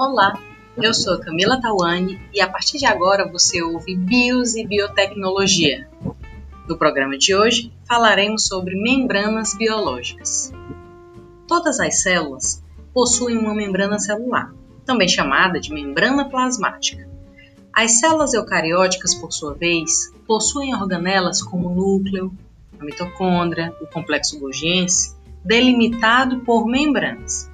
Olá, eu sou Camila Tawane e a partir de agora você ouve Bios e Biotecnologia. No programa de hoje falaremos sobre membranas biológicas. Todas as células possuem uma membrana celular, também chamada de membrana plasmática. As células eucarióticas, por sua vez, possuem organelas como o núcleo, a mitocôndria, o complexo Golgiense, delimitado por membranas.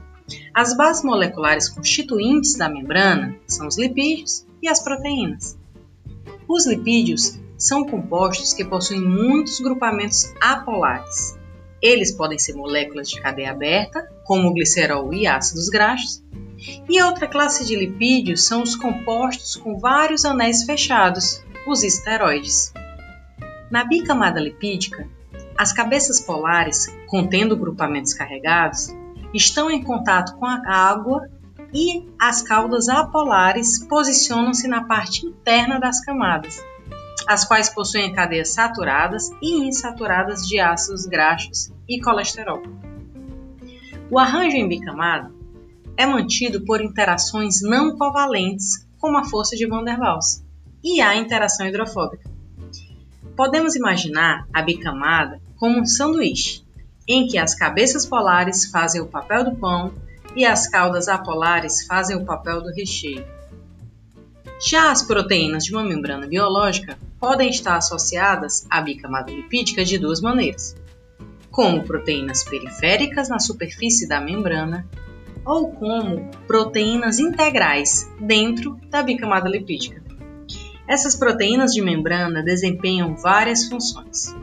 As bases moleculares constituintes da membrana são os lipídios e as proteínas. Os lipídios são compostos que possuem muitos grupamentos apolares. Eles podem ser moléculas de cadeia aberta, como o glicerol e ácidos graxos, e outra classe de lipídios são os compostos com vários anéis fechados, os esteroides. Na bicamada lipídica, as cabeças polares, contendo grupamentos carregados, estão em contato com a água e as caudas apolares posicionam-se na parte interna das camadas, as quais possuem cadeias saturadas e insaturadas de ácidos graxos e colesterol. O arranjo em bicamada é mantido por interações não covalentes, como a força de Van der Waals, e a interação hidrofóbica. Podemos imaginar a bicamada como um sanduíche, em que as cabeças polares fazem o papel do pão e as caudas apolares fazem o papel do recheio. Já as proteínas de uma membrana biológica podem estar associadas à bicamada lipídica de duas maneiras, como proteínas periféricas na superfície da membrana ou como proteínas integrais dentro da bicamada lipídica. Essas proteínas de membrana desempenham várias funções.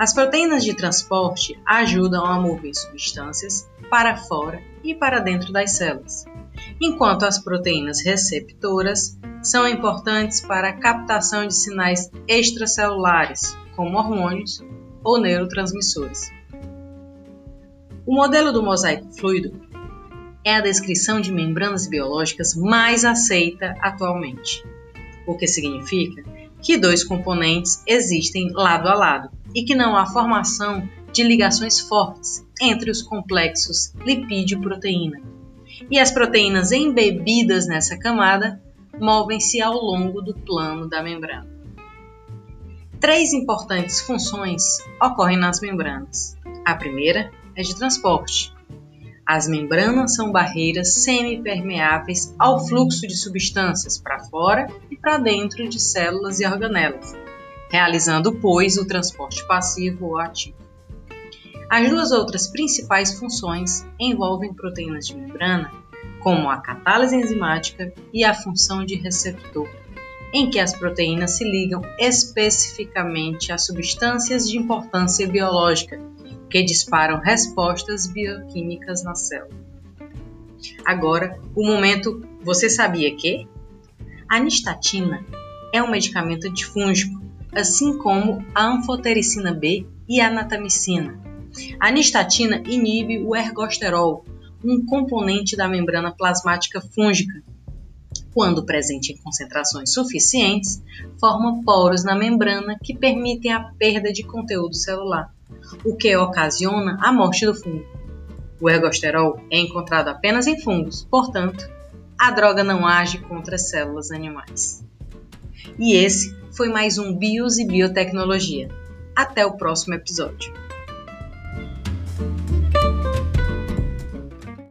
As proteínas de transporte ajudam a mover substâncias para fora e para dentro das células, enquanto as proteínas receptoras são importantes para a captação de sinais extracelulares, como hormônios ou neurotransmissores. O modelo do mosaico fluido é a descrição de membranas biológicas mais aceita atualmente, o que significa que dois componentes existem lado a lado e que não há formação de ligações fortes entre os complexos lipídio-proteína. E as proteínas embebidas nessa camada movem-se ao longo do plano da membrana. Três importantes funções ocorrem nas membranas. A primeira é de transporte. As membranas são barreiras semipermeáveis ao fluxo de substâncias para fora e para dentro de células e organelas, realizando, pois, o transporte passivo ou ativo. As duas outras principais funções envolvem proteínas de membrana, como a catálise enzimática e a função de receptor, em que as proteínas se ligam especificamente a substâncias de importância biológica que disparam respostas bioquímicas na célula. Agora, o momento você sabia que? A anistatina é um medicamento antifúngico, assim como a anfotericina B e a natamicina. A anistatina inibe o ergosterol, um componente da membrana plasmática fúngica. Quando presente em concentrações suficientes, forma poros na membrana que permitem a perda de conteúdo celular o que ocasiona a morte do fungo. O ergosterol é encontrado apenas em fungos, portanto, a droga não age contra células animais. E esse foi mais um Bios e Biotecnologia. Até o próximo episódio.